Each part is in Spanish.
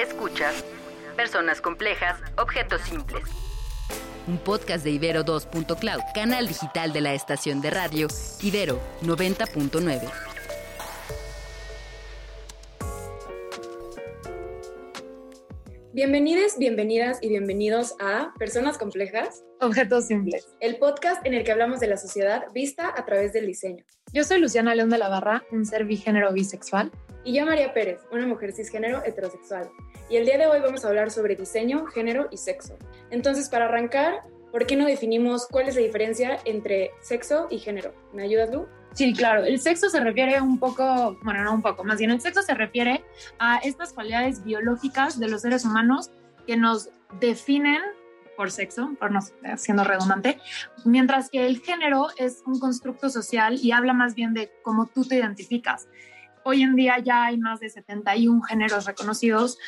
Escuchas Personas Complejas, Objetos Simples. Un podcast de Ibero 2.cloud, canal digital de la estación de radio Ibero 90.9. Bienvenidos, bienvenidas y bienvenidos a Personas Complejas, Objetos Simples, el podcast en el que hablamos de la sociedad vista a través del diseño. Yo soy Luciana León de la Barra, un ser bigénero bisexual. Y yo María Pérez, una mujer cisgénero heterosexual. Y el día de hoy vamos a hablar sobre diseño, género y sexo. Entonces, para arrancar, ¿por qué no definimos cuál es la diferencia entre sexo y género? ¿Me ayudas, Lu? Sí, claro. El sexo se refiere un poco, bueno, no un poco, más bien el sexo se refiere a estas cualidades biológicas de los seres humanos que nos definen por sexo, por no siendo redundante, mientras que el género es un constructo social y habla más bien de cómo tú te identificas. Hoy en día ya hay más de 71 géneros reconocidos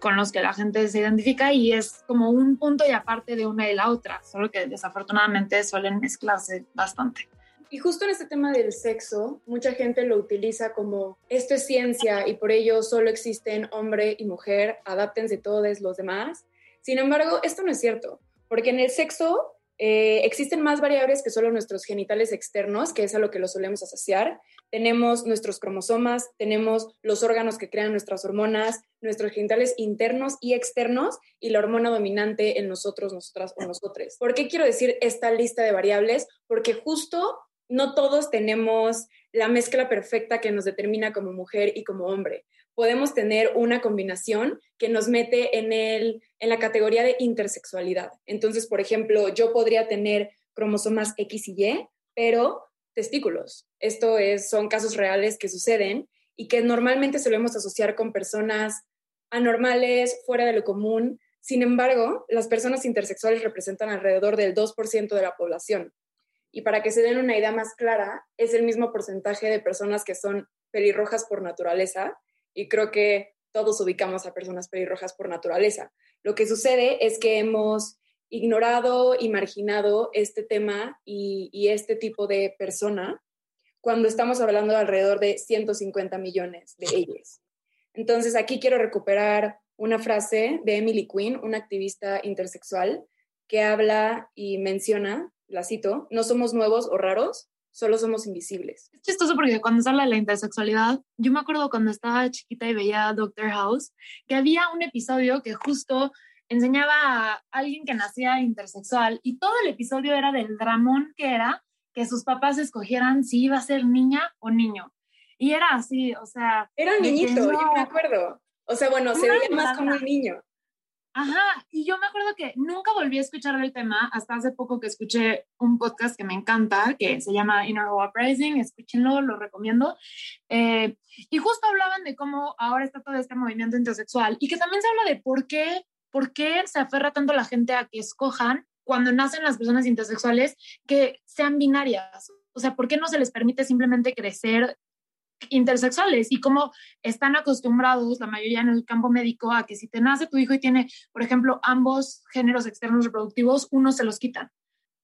con los que la gente se identifica y es como un punto y aparte de una y la otra, solo que desafortunadamente suelen mezclarse bastante. Y justo en este tema del sexo, mucha gente lo utiliza como esto es ciencia y por ello solo existen hombre y mujer, adáptense todos los demás. Sin embargo, esto no es cierto, porque en el sexo eh, existen más variables que solo nuestros genitales externos, que es a lo que lo solemos asociar. Tenemos nuestros cromosomas, tenemos los órganos que crean nuestras hormonas, nuestros genitales internos y externos y la hormona dominante en nosotros, nosotras o nosotros. ¿Por qué quiero decir esta lista de variables? Porque justo no todos tenemos la mezcla perfecta que nos determina como mujer y como hombre. Podemos tener una combinación que nos mete en, el, en la categoría de intersexualidad. Entonces, por ejemplo, yo podría tener cromosomas X y Y, pero testículos. Esto es, son casos reales que suceden y que normalmente solemos asociar con personas anormales, fuera de lo común. Sin embargo, las personas intersexuales representan alrededor del 2% de la población. Y para que se den una idea más clara, es el mismo porcentaje de personas que son pelirrojas por naturaleza. Y creo que todos ubicamos a personas pelirrojas por naturaleza. Lo que sucede es que hemos ignorado y marginado este tema y, y este tipo de persona cuando estamos hablando de alrededor de 150 millones de ellas. Entonces, aquí quiero recuperar una frase de Emily Quinn, una activista intersexual, que habla y menciona la cito, no somos nuevos o raros, solo somos invisibles. Es chistoso porque cuando se habla de la intersexualidad, yo me acuerdo cuando estaba chiquita y veía Doctor House, que había un episodio que justo enseñaba a alguien que nacía intersexual y todo el episodio era del dramón que era que sus papás escogieran si iba a ser niña o niño. Y era así, o sea... Era un niñito, yo me acuerdo. O sea, bueno, se veía más como un niño. Ajá, y yo me acuerdo que nunca volví a escuchar el tema hasta hace poco que escuché un podcast que me encanta, que se llama Inner Uprising, escúchenlo, lo recomiendo. Eh, y justo hablaban de cómo ahora está todo este movimiento intersexual y que también se habla de por qué, por qué se aferra tanto la gente a que escojan cuando nacen las personas intersexuales que sean binarias. O sea, ¿por qué no se les permite simplemente crecer intersexuales y cómo están acostumbrados la mayoría en el campo médico a que si te nace tu hijo y tiene, por ejemplo, ambos géneros externos reproductivos, uno se los quitan.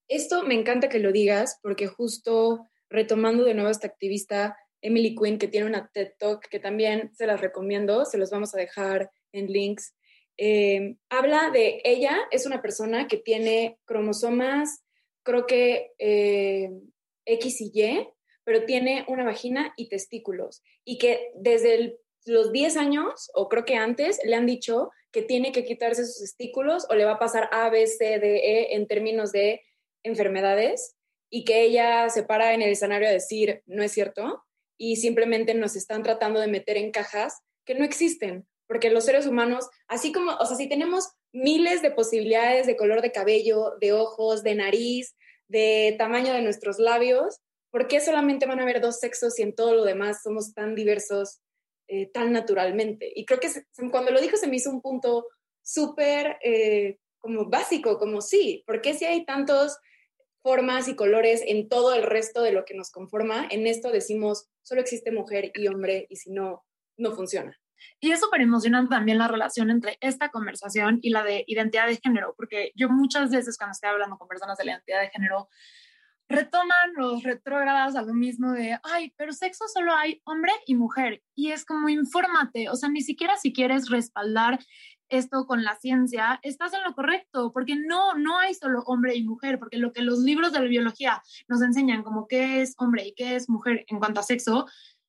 Esto me encanta que lo digas porque justo retomando de nuevo a esta activista Emily Quinn que tiene una TED Talk que también se las recomiendo, se los vamos a dejar en links. Eh, habla de ella, es una persona que tiene cromosomas, creo que eh, X y Y, pero tiene una vagina y testículos y que desde los 10 años, o creo que antes, le han dicho que tiene que quitarse sus testículos o le va a pasar A, B, C, D, E en términos de enfermedades y que ella se para en el escenario a decir, no es cierto, y simplemente nos están tratando de meter en cajas que no existen, porque los seres humanos, así como, o sea, si tenemos miles de posibilidades de color de cabello, de ojos, de nariz, de tamaño de nuestros labios, ¿Por qué solamente van a haber dos sexos y en todo lo demás somos tan diversos eh, tan naturalmente? Y creo que cuando lo dijo se me hizo un punto súper eh, como básico, como sí, ¿por qué si hay tantas formas y colores en todo el resto de lo que nos conforma? En esto decimos, solo existe mujer y hombre y si no, no funciona. Y es súper emocionante también la relación entre esta conversación y la de identidad de género, porque yo muchas veces cuando estoy hablando con personas de la identidad de género, retoman los retrógradas a lo mismo de, ay, pero sexo solo hay hombre y mujer. Y es como, infórmate, o sea, ni siquiera si quieres respaldar esto con la ciencia, estás en lo correcto, porque no, no hay solo hombre y mujer, porque lo que los libros de la biología nos enseñan como qué es hombre y qué es mujer en cuanto a sexo,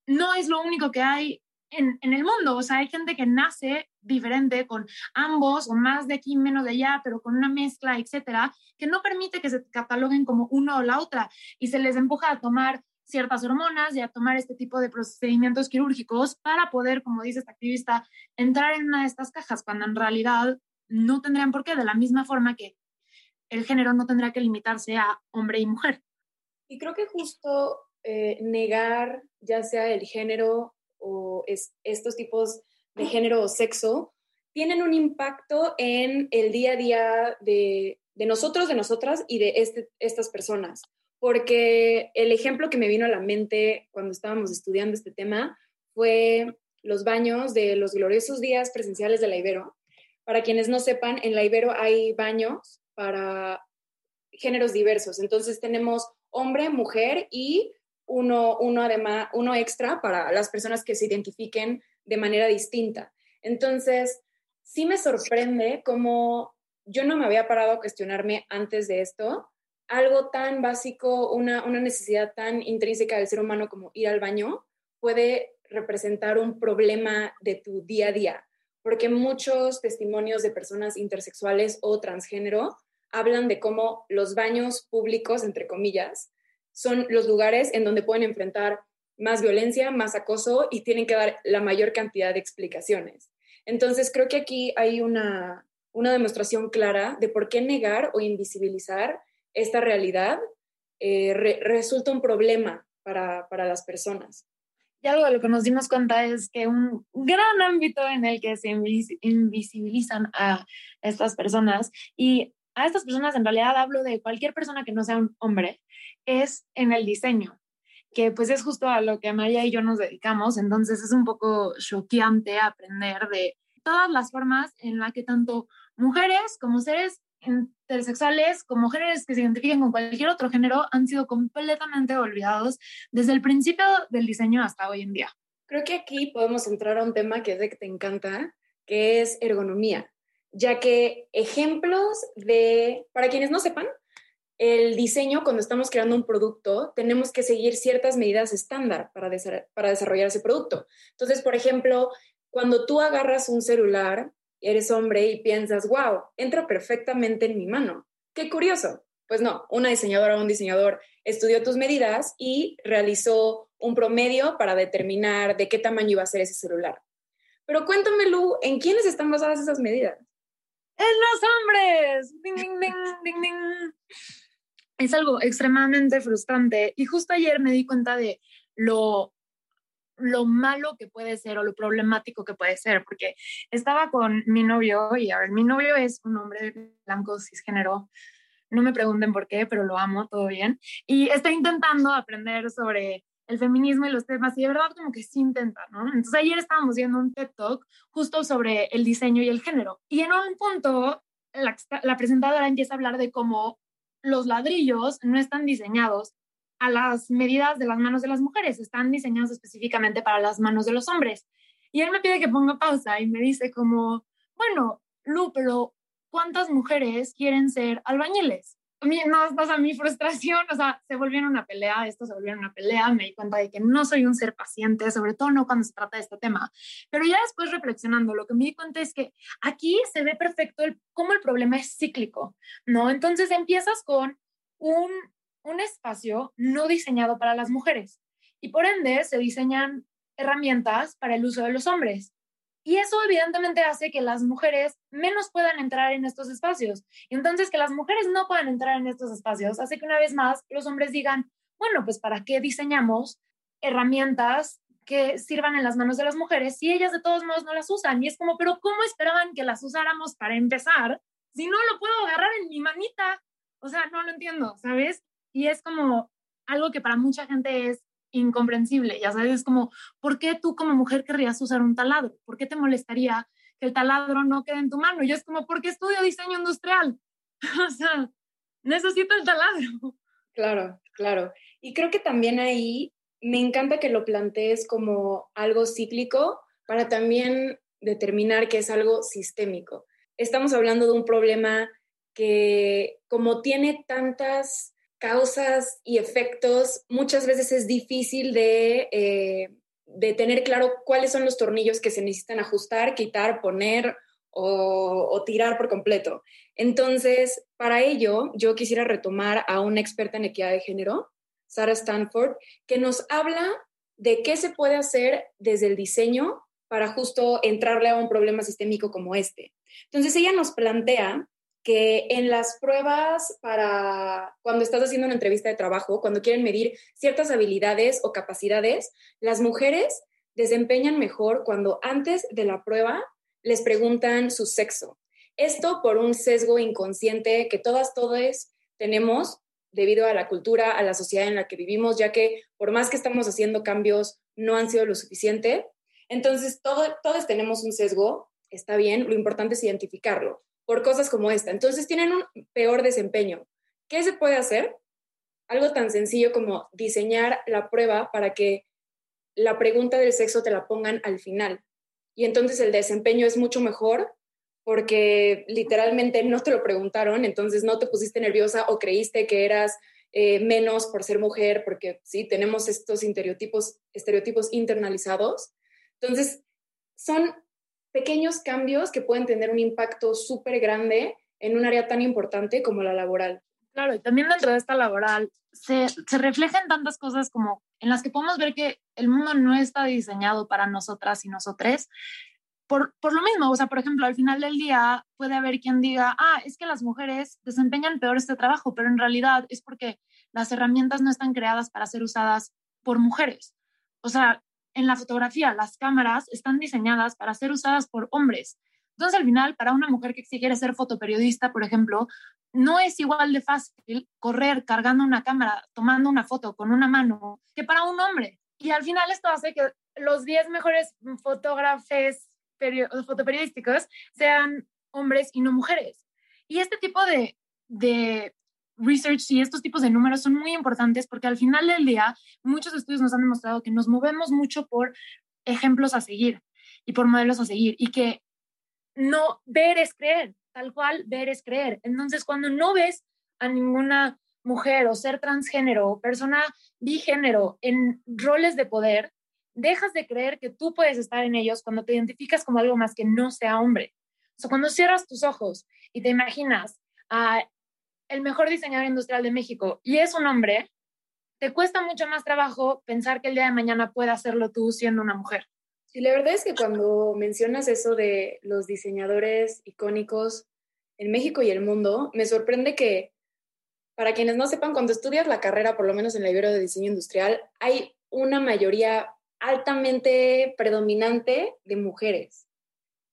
no es lo único que hay en, el mundo. O sea, hay gente que nace diferente con ambos o más de aquí, menos de allá, pero con una mezcla, etcétera, que no permite que se cataloguen como una o la otra y se les empuja a tomar ciertas hormonas y a tomar este tipo de procedimientos quirúrgicos para poder, como dice esta activista, entrar en una de estas cajas, cuando en realidad no tendrían por qué, de la misma forma que el género no tendrá que limitarse a hombre y mujer. Y creo que justo eh, negar ya sea el género o estos tipos de género o sexo tienen un impacto en el día a día de, nosotros, de nosotras y de este, estas personas. Porque el ejemplo que me vino a la mente cuando estábamos estudiando este tema fue los baños de los gloriosos días presenciales de la Ibero. Para quienes no sepan, en la Ibero hay baños para géneros diversos. Entonces tenemos hombre, mujer y uno, uno, además, uno extra para las personas que se identifiquen de manera distinta. Entonces, sí me sorprende cómo yo no me había parado a cuestionarme antes de esto algo tan básico, una, una necesidad tan intrínseca del ser humano como ir al baño, puede representar un problema de tu día a día, porque muchos testimonios de personas intersexuales o transgénero hablan de cómo los baños públicos, entre comillas, son los lugares en donde pueden enfrentar más violencia, más acoso y tienen que dar la mayor cantidad de explicaciones. Entonces, creo que aquí hay una, demostración clara de por qué negar o invisibilizar esta realidad eh, resulta un problema para, para las personas. Y algo de lo que nos dimos cuenta es que un gran ámbito en el que se invisibilizan a estas personas y a estas personas en realidad hablo de cualquier persona que no sea un hombre, es en el diseño, que pues es justo a lo que María y yo nos dedicamos, entonces es un poco choqueante aprender de todas las formas en las que tanto mujeres como seres intersexuales, como géneros que se identifiquen con cualquier otro género, han sido completamente olvidados desde el principio del diseño hasta hoy en día. Creo que aquí podemos entrar a un tema que es de que te encanta, que es ergonomía, ya que ejemplos de, para quienes no sepan, el diseño, cuando estamos creando un producto, tenemos que seguir ciertas medidas estándar para, desarrollar ese producto. Entonces, por ejemplo, cuando tú agarras un celular, eres hombre y piensas, wow, entra perfectamente en mi mano. Qué curioso. Pues no, una diseñadora o un diseñador estudió tus medidas y realizó un promedio para determinar de qué tamaño iba a ser ese celular. Pero cuéntame, Lu, ¿en quiénes están basadas esas medidas? En los hombres. Ding, ding, ding, ding, ding es algo extremadamente frustrante. Y justo ayer me di cuenta de lo, lo malo que puede ser o lo problemático que puede ser, porque estaba con mi novio y a ver, mi novio es un hombre blanco cisgénero. No me pregunten por qué, pero lo amo, todo bien. Y está intentando aprender sobre el feminismo y los temas, y de verdad como que sí intenta, ¿no? Entonces ayer estábamos viendo un TED Talk justo sobre el diseño y el género. Y en un punto la, la presentadora empieza a hablar de cómo los ladrillos no están diseñados a las medidas de las manos de las mujeres, están diseñados específicamente para las manos de los hombres. Y él me pide que ponga pausa y me dice como, bueno, Lu, pero ¿cuántas mujeres quieren ser albañiles? Mi, no, o sea, mi frustración, o sea, se volvió una pelea, esto se volvió una pelea, me di cuenta de que no soy un ser paciente, sobre todo no cuando se trata de este tema. Pero ya después reflexionando, lo que me di cuenta es que aquí se ve perfecto el, cómo el problema es cíclico, ¿no? Entonces empiezas con un, un espacio no diseñado para las mujeres y por ende se diseñan herramientas para el uso de los hombres. Y eso evidentemente hace que las mujeres menos puedan entrar en estos espacios. Entonces que las mujeres no puedan entrar en estos espacios hace que una vez más los hombres digan, bueno, pues ¿para qué diseñamos herramientas que sirvan en las manos de las mujeres si ellas de todos modos no las usan? Y es como, pero ¿cómo esperaban que las usáramos para empezar si no lo puedo agarrar en mi manita? O sea, no lo entiendo, ¿sabes? Y es como algo que para mucha gente es incomprensible. Ya sabes, es como, ¿por qué tú como mujer querrías usar un taladro? ¿Por qué te molestaría que el taladro no quede en tu mano? Y es como, ¿por qué estudio diseño industrial? o sea, necesito el taladro. Claro, claro. Y creo que también ahí me encanta que lo plantees como algo cíclico para también determinar que es algo sistémico. Estamos hablando de un problema que como tiene tantas causas y efectos, muchas veces es difícil de, eh, de tener claro cuáles son los tornillos que se necesitan ajustar, quitar, poner o, o, tirar por completo. Entonces, para ello, yo quisiera retomar a una experta en equidad de género, Sarah Stanford, que nos habla de qué se puede hacer desde el diseño para justo entrarle a un problema sistémico como este. Entonces, ella nos plantea que en las pruebas para cuando estás haciendo una entrevista de trabajo, cuando quieren medir ciertas habilidades o capacidades, las mujeres desempeñan mejor cuando antes de la prueba les preguntan su sexo. Esto por un sesgo inconsciente que todas, todos tenemos debido a la cultura, a la sociedad en la que vivimos, ya que por más que estamos haciendo cambios, no han sido lo suficiente. Entonces, todo, todos tenemos un sesgo, está bien, lo importante es identificarlo por cosas como esta. Entonces, tienen un peor desempeño. ¿Qué se puede hacer? Algo tan sencillo como diseñar la prueba para que la pregunta del sexo te la pongan al final. Y entonces el desempeño es mucho mejor porque literalmente no te lo preguntaron, entonces no te pusiste nerviosa o creíste que eras eh, menos por ser mujer, porque sí, tenemos estos estereotipos, estereotipos internalizados. Entonces, son pequeños cambios que pueden tener un impacto súper grande en un área tan importante como la laboral. Claro, y también dentro de esta laboral se, reflejan tantas cosas como en las que podemos ver que el mundo no está diseñado para nosotras y nosotres, por, por, lo mismo, o sea, por ejemplo, al final del día puede haber quien diga, ah, es que las mujeres desempeñan peor este trabajo, pero en realidad es porque las herramientas no están creadas para ser usadas por mujeres. O sea, en la fotografía, las cámaras están diseñadas para ser usadas por hombres. Entonces, al final, para una mujer que quiere ser fotoperiodista, por ejemplo, no es igual de fácil correr cargando una cámara, tomando una foto con una mano, que para un hombre. Y al final esto hace que los 10 mejores fotógrafos fotoperiodísticos sean hombres y no mujeres. Y este tipo de, de research y estos tipos de números son muy importantes porque al final del día muchos estudios nos han demostrado que nos movemos mucho por ejemplos a seguir y por modelos a seguir y que no ver es creer, tal cual ver es creer. Entonces, cuando no ves a ninguna mujer o ser transgénero o persona bigénero en roles de poder, dejas de creer que tú puedes estar en ellos cuando te identificas como algo más que no sea hombre. O sea, cuando cierras tus ojos y te imaginas a el mejor diseñador industrial de México y es un hombre, te cuesta mucho más trabajo pensar que el día de mañana pueda hacerlo tú siendo una mujer. Sí, la verdad es que cuando mencionas eso de los diseñadores icónicos en México y el mundo, me sorprende que, para quienes no sepan, cuando estudias la carrera, por lo menos en la Ibero de Diseño Industrial, hay una mayoría altamente predominante de mujeres.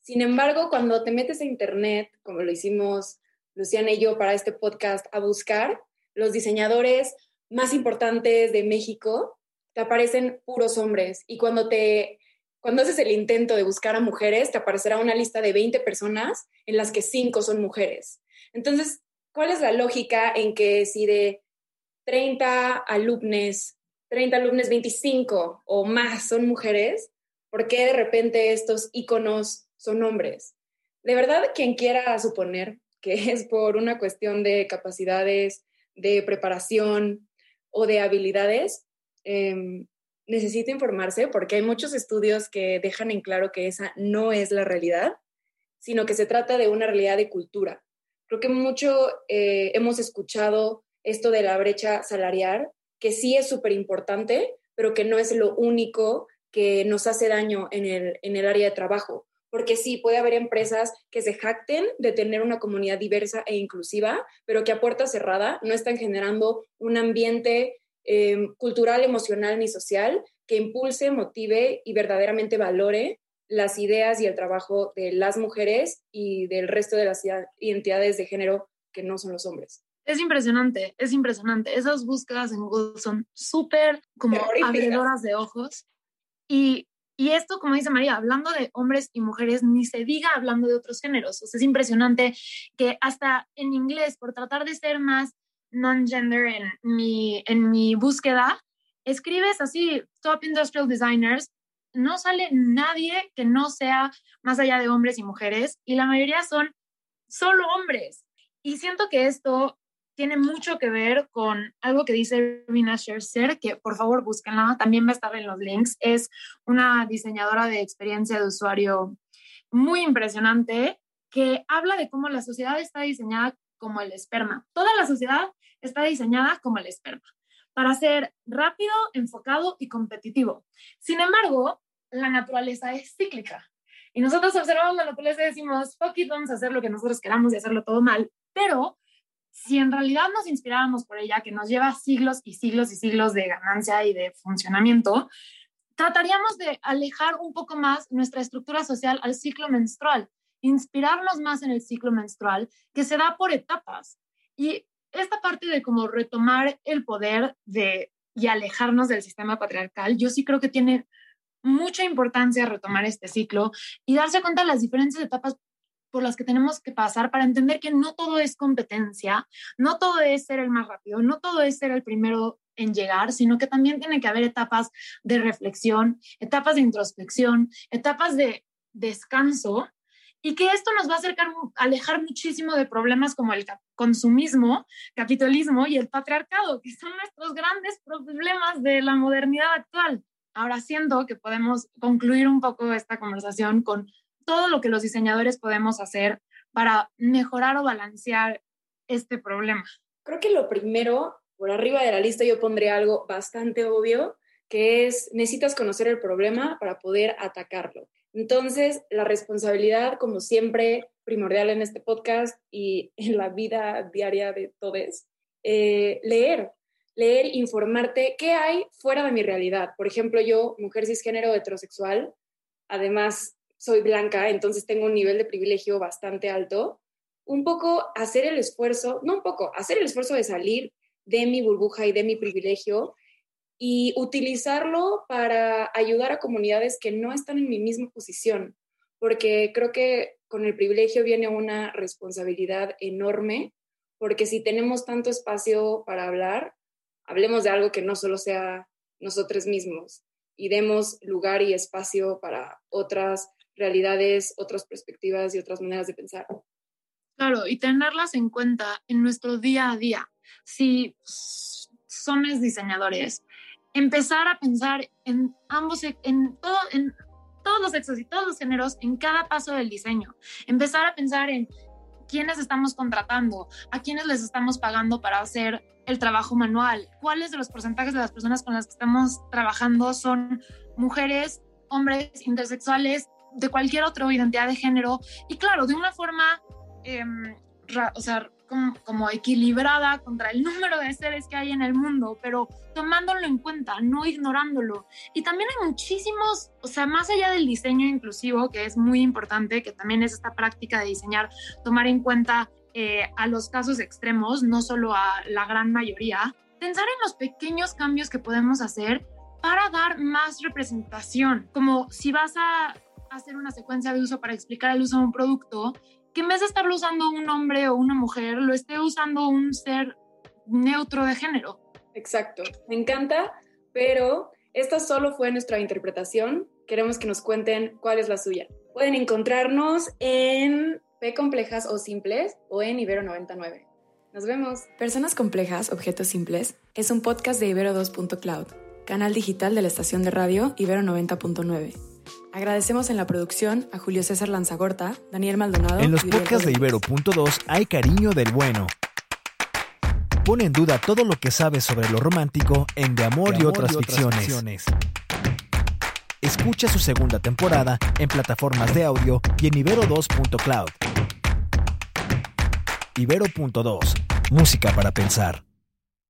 Sin embargo, cuando te metes a Internet, como lo hicimos Luciana y yo para este podcast, a buscar los diseñadores más importantes de México, te aparecen puros hombres. Y cuando te cuando haces el intento de buscar a mujeres, te aparecerá una lista de 20 personas en las que 5 son mujeres. Entonces, ¿cuál es la lógica en que si de 30 alumnos 30 alumnos, 25 o más son mujeres, ¿por qué de repente estos iconos son hombres? De verdad, quien quiera suponer que es por una cuestión de capacidades, de preparación o de habilidades, eh, necesita informarse porque hay muchos estudios que dejan en claro que esa no es la realidad, sino que se trata de una realidad de cultura. Creo que mucho eh, hemos escuchado esto de la brecha salarial que sí es súper importante, pero que no es lo único que nos hace daño en el, en el área de trabajo. Porque sí, puede haber empresas que se jacten de tener una comunidad diversa e inclusiva, pero que a puerta cerrada no están generando un ambiente em, cultural, emocional ni social que impulse, motive y verdaderamente valore las ideas y el trabajo de las mujeres y del resto de las identidades de género que no son los hombres. Es impresionante, es impresionante. Esas búsquedas en Google son súper como abridoras de ojos. Y, y esto, como dice María, hablando de hombres y mujeres, ni se diga hablando de otros géneros. O sea, es impresionante que hasta en inglés, por tratar de ser más non-gender en mi, en mi búsqueda, escribes así, top industrial designers, no sale nadie que no sea más allá de hombres y mujeres, y la mayoría son solo hombres. Y siento que esto tiene mucho que ver con algo que dice Rina Scherzer, que por favor búsquenla, también va a estar en los links. Es una diseñadora de experiencia de usuario muy impresionante que habla de cómo la sociedad está diseñada como el esperma. Toda la sociedad está diseñada como el esperma, para ser rápido, enfocado y competitivo. Sin embargo, la naturaleza es cíclica. Y nosotros observamos la naturaleza y decimos, fuck it, vamos a hacer lo que nosotros queramos y hacerlo todo mal. Pero si en realidad nos inspiráramos por ella, que nos lleva siglos y siglos y siglos de ganancia y de funcionamiento, trataríamos de alejar un poco más nuestra estructura social al ciclo menstrual, inspirarnos más en el ciclo menstrual que se da por etapas. Y esta parte de cómo retomar el poder de, y alejarnos del sistema patriarcal, yo sí creo que tiene mucha importancia retomar este ciclo y darse cuenta de las diferentes etapas por las que tenemos que pasar para entender que no todo es competencia, no todo es ser el más rápido, no todo es ser el primero en llegar, sino que también tiene que haber etapas de reflexión, etapas de introspección, etapas de descanso y que esto nos va a acercar, alejar muchísimo de problemas como el consumismo, capitalismo y el patriarcado, que son nuestros grandes problemas de la modernidad actual. Ahora siento que podemos concluir un poco esta conversación con todo lo que los diseñadores podemos hacer para mejorar o balancear este problema. Creo que lo primero por arriba de la lista yo pondría algo bastante obvio, que es necesitas conocer el problema para poder atacarlo. Entonces, la responsabilidad, como siempre, primordial en este podcast y en la vida diaria de todos, eh, leer, leer, informarte qué hay fuera de mi realidad. Por ejemplo, yo, mujer cisgénero heterosexual, además soy blanca, entonces tengo un nivel de privilegio bastante alto. Un poco hacer el esfuerzo, no un poco, hacer el esfuerzo de salir de mi burbuja y de mi privilegio y utilizarlo para ayudar a comunidades que no están en mi misma posición, porque creo que con el privilegio viene una responsabilidad enorme, porque si tenemos tanto espacio para hablar, hablemos de algo que no solo sea nosotros mismos y demos lugar y espacio para otras realidades, otras perspectivas y otras maneras de pensar. Claro, y tenerlas en cuenta en nuestro día a día si somos diseñadores, empezar a pensar en ambos, en, todo, en todos los sexos y todos los géneros en cada paso del diseño. Empezar a pensar en quiénes estamos contratando, a quiénes les estamos pagando para hacer el trabajo manual, cuáles de los porcentajes de las personas con las que estamos trabajando son mujeres, hombres, intersexuales, de cualquier otra identidad de género. Y claro, de una forma, em, o sea, como, equilibrada contra el número de seres que hay en el mundo, pero tomándolo en cuenta, no ignorándolo. Y también hay muchísimos, o sea, más allá del diseño inclusivo, que es muy importante, que también es esta práctica de diseñar, tomar en cuenta eh, a los casos extremos, no solo a la gran mayoría, pensar en los pequeños cambios que podemos hacer para dar más representación, como si vas a hacer una secuencia de uso para explicar el uso de un producto, que en vez de estarlo usando un hombre o una mujer, lo esté usando un ser neutro de género. Exacto, me encanta, pero esta solo fue nuestra interpretación. Queremos que nos cuenten cuál es la suya. Pueden encontrarnos en P Complejas o Simples o en Ibero 99. Nos vemos. Personas Complejas, Objetos Simples es un podcast de Ibero 2.cloud, canal digital de la estación de radio Ibero 90.9. Agradecemos en la producción a Julio César Lanzagorta, Daniel Maldonado. En los podcasts de Ibero.2 hay cariño del bueno. Pone en duda todo lo que sabes sobre lo romántico en De Amor, y, otras ficciones. Escucha su segunda temporada en plataformas de audio y en ibero2.cloud. Ibero.2, música para pensar.